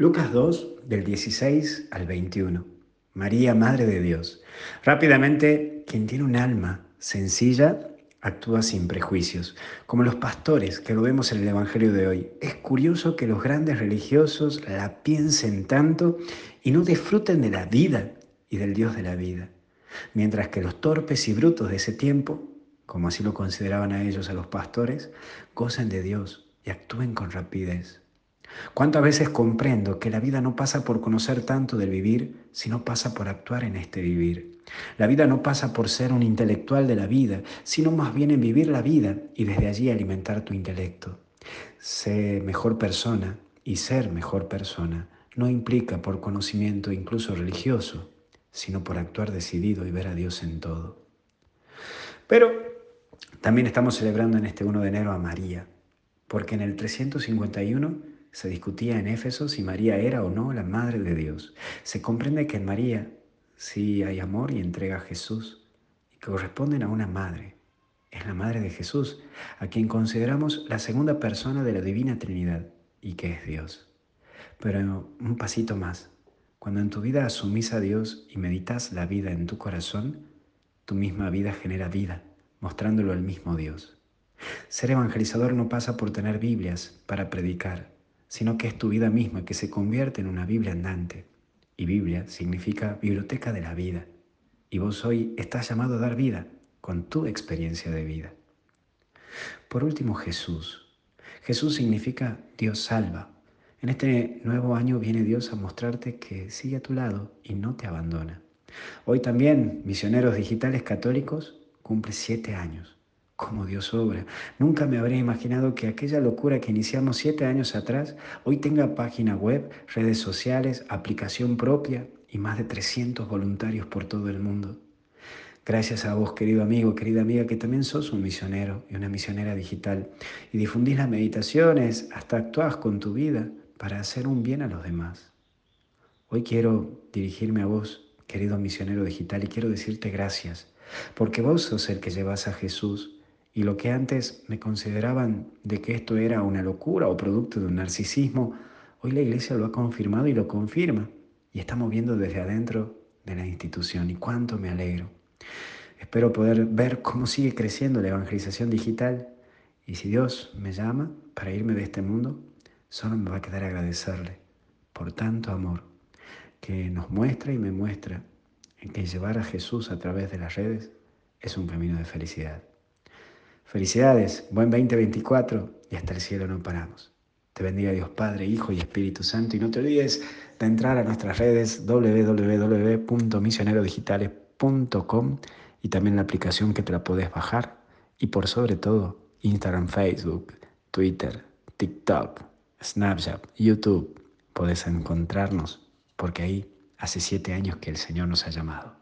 Lucas 2, del 16 al 21. María, Madre de Dios. Rápidamente, quien tiene un alma sencilla actúa sin prejuicios, como los pastores que lo vemos en el Evangelio de hoy. Es curioso que los grandes religiosos la piensen tanto y no disfruten de la vida y del Dios de la vida, mientras que los torpes y brutos de ese tiempo, como así lo consideraban a ellos a los pastores, gozan de Dios y actúen con rapidez. ¿Cuántas veces comprendo que la vida no pasa por conocer tanto del vivir, sino pasa por actuar en este vivir? La vida no pasa por ser un intelectual de la vida, sino más bien en vivir la vida y desde allí alimentar tu intelecto. Sé mejor persona y ser mejor persona no implica por conocimiento incluso religioso, sino por actuar decidido y ver a Dios en todo. Pero también estamos celebrando en este 1 de enero a María, porque en el 351 se discutía en Éfeso si María era o no la Madre de Dios. Se comprende que en María sí hay amor y entrega a Jesús y corresponden a una madre. Es la Madre de Jesús, a quien consideramos la segunda persona de la Divina Trinidad y que es Dios. Pero un pasito más. Cuando en tu vida asumís a Dios y meditas la vida en tu corazón, tu misma vida genera vida, mostrándolo al mismo Dios. Ser evangelizador no pasa por tener Biblias para predicar, sino que es tu vida misma que se convierte en una Biblia andante. Y Biblia significa biblioteca de la vida. Y vos hoy estás llamado a dar vida con tu experiencia de vida. Por último, Jesús. Jesús significa Dios salva. En este nuevo año viene Dios a mostrarte que sigue a tu lado y no te abandona. Hoy también, Misioneros Digitales Católicos cumple siete años cómo Dios obra. Nunca me habría imaginado que aquella locura que iniciamos siete años atrás hoy tenga página web, redes sociales, aplicación propia y más de 300 voluntarios por todo el mundo. Gracias a vos, querido amigo, querida amiga, que también sos un misionero y una misionera digital y difundís las meditaciones, hasta actuás con tu vida para hacer un bien a los demás. Hoy quiero dirigirme a vos, querido misionero digital, y quiero decirte gracias, porque vos sos el que llevas a Jesús y lo que antes me consideraban de que esto era una locura o producto de un narcisismo, hoy la iglesia lo ha confirmado y lo confirma. Y estamos viendo desde adentro de la institución y cuánto me alegro. Espero poder ver cómo sigue creciendo la evangelización digital y si Dios me llama para irme de este mundo, solo me va a quedar agradecerle por tanto amor que nos muestra y me muestra en que llevar a Jesús a través de las redes es un camino de felicidad. Felicidades, buen 2024 y hasta el cielo no paramos. Te bendiga Dios Padre, Hijo y Espíritu Santo y no te olvides de entrar a nuestras redes www.misionerodigitales.com y también la aplicación que te la podés bajar y por sobre todo Instagram, Facebook, Twitter, TikTok, Snapchat, YouTube. Podés encontrarnos porque ahí hace siete años que el Señor nos ha llamado.